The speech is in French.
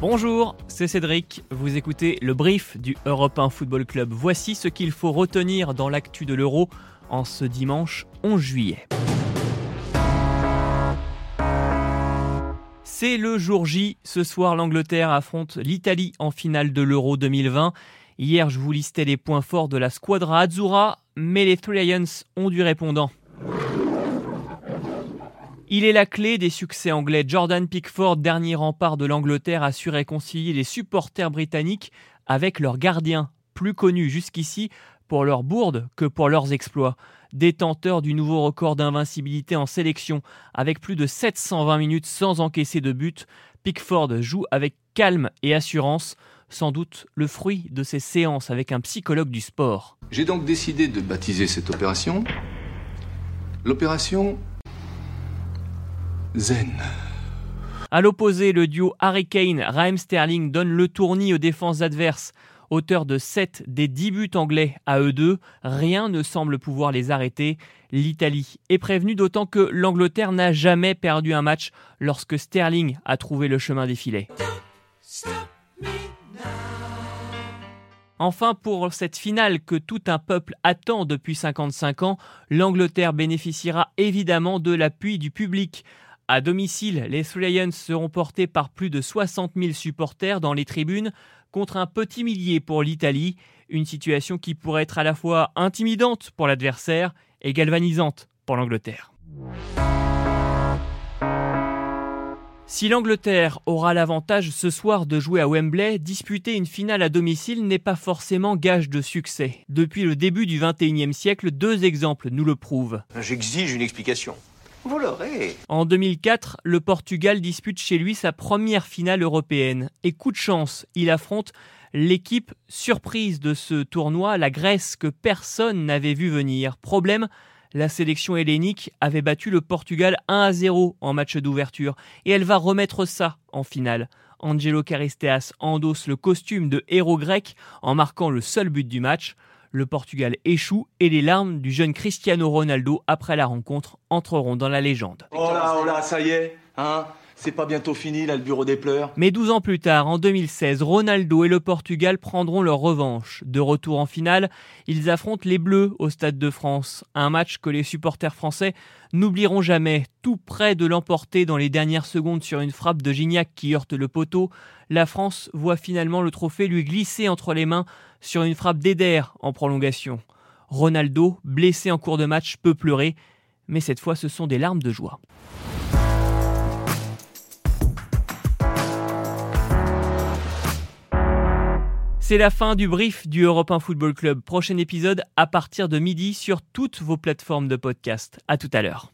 Bonjour, c'est Cédric. Vous écoutez le brief du Europe 1 Football Club. Voici ce qu'il faut retenir dans l'actu de l'Euro en ce dimanche 11 juillet. C'est le jour J. Ce soir, l'Angleterre affronte l'Italie en finale de l'Euro 2020. Hier, je vous listais les points forts de la squadra Azzurra, mais les Three Lions ont du répondant. Il est la clé des succès anglais. Jordan Pickford, dernier rempart de l'Angleterre, a su réconcilier les supporters britanniques avec leurs gardiens, plus connus jusqu'ici pour leurs bourdes que pour leurs exploits. Détenteur du nouveau record d'invincibilité en sélection, avec plus de 720 minutes sans encaisser de but, Pickford joue avec calme et assurance, sans doute le fruit de ses séances avec un psychologue du sport. J'ai donc décidé de baptiser cette opération l'opération Zen. À l'opposé, le duo Harry Kane, Raheem Sterling donne le tournis aux défenses adverses. Auteur de 7 des 10 buts anglais à eux deux, rien ne semble pouvoir les arrêter. L'Italie est prévenue d'autant que l'Angleterre n'a jamais perdu un match lorsque Sterling a trouvé le chemin des filets. Enfin, pour cette finale que tout un peuple attend depuis 55 ans, l'Angleterre bénéficiera évidemment de l'appui du public. À domicile, les Three Lions seront portés par plus de 60 000 supporters dans les tribunes contre un petit millier pour l'Italie, une situation qui pourrait être à la fois intimidante pour l'adversaire et galvanisante pour l'Angleterre. Si l'Angleterre aura l'avantage ce soir de jouer à Wembley, disputer une finale à domicile n'est pas forcément gage de succès. Depuis le début du XXIe siècle, deux exemples nous le prouvent. J'exige une explication. En 2004, le Portugal dispute chez lui sa première finale européenne. Et coup de chance, il affronte l'équipe surprise de ce tournoi, la Grèce, que personne n'avait vu venir. Problème, la sélection hellénique avait battu le Portugal 1 à 0 en match d'ouverture. Et elle va remettre ça en finale. Angelo Caristeas endosse le costume de héros grec en marquant le seul but du match le Portugal échoue et les larmes du jeune Cristiano Ronaldo après la rencontre entreront dans la légende. Hein c'est pas bientôt fini là le bureau des pleurs? Mais 12 ans plus tard, en 2016, Ronaldo et le Portugal prendront leur revanche. De retour en finale, ils affrontent les Bleus au Stade de France. Un match que les supporters français n'oublieront jamais. Tout près de l'emporter dans les dernières secondes sur une frappe de Gignac qui heurte le poteau, la France voit finalement le trophée lui glisser entre les mains sur une frappe d'Eder en prolongation. Ronaldo, blessé en cours de match, peut pleurer, mais cette fois ce sont des larmes de joie. C'est la fin du brief du Europe 1 Football Club. Prochain épisode à partir de midi sur toutes vos plateformes de podcast. À tout à l'heure.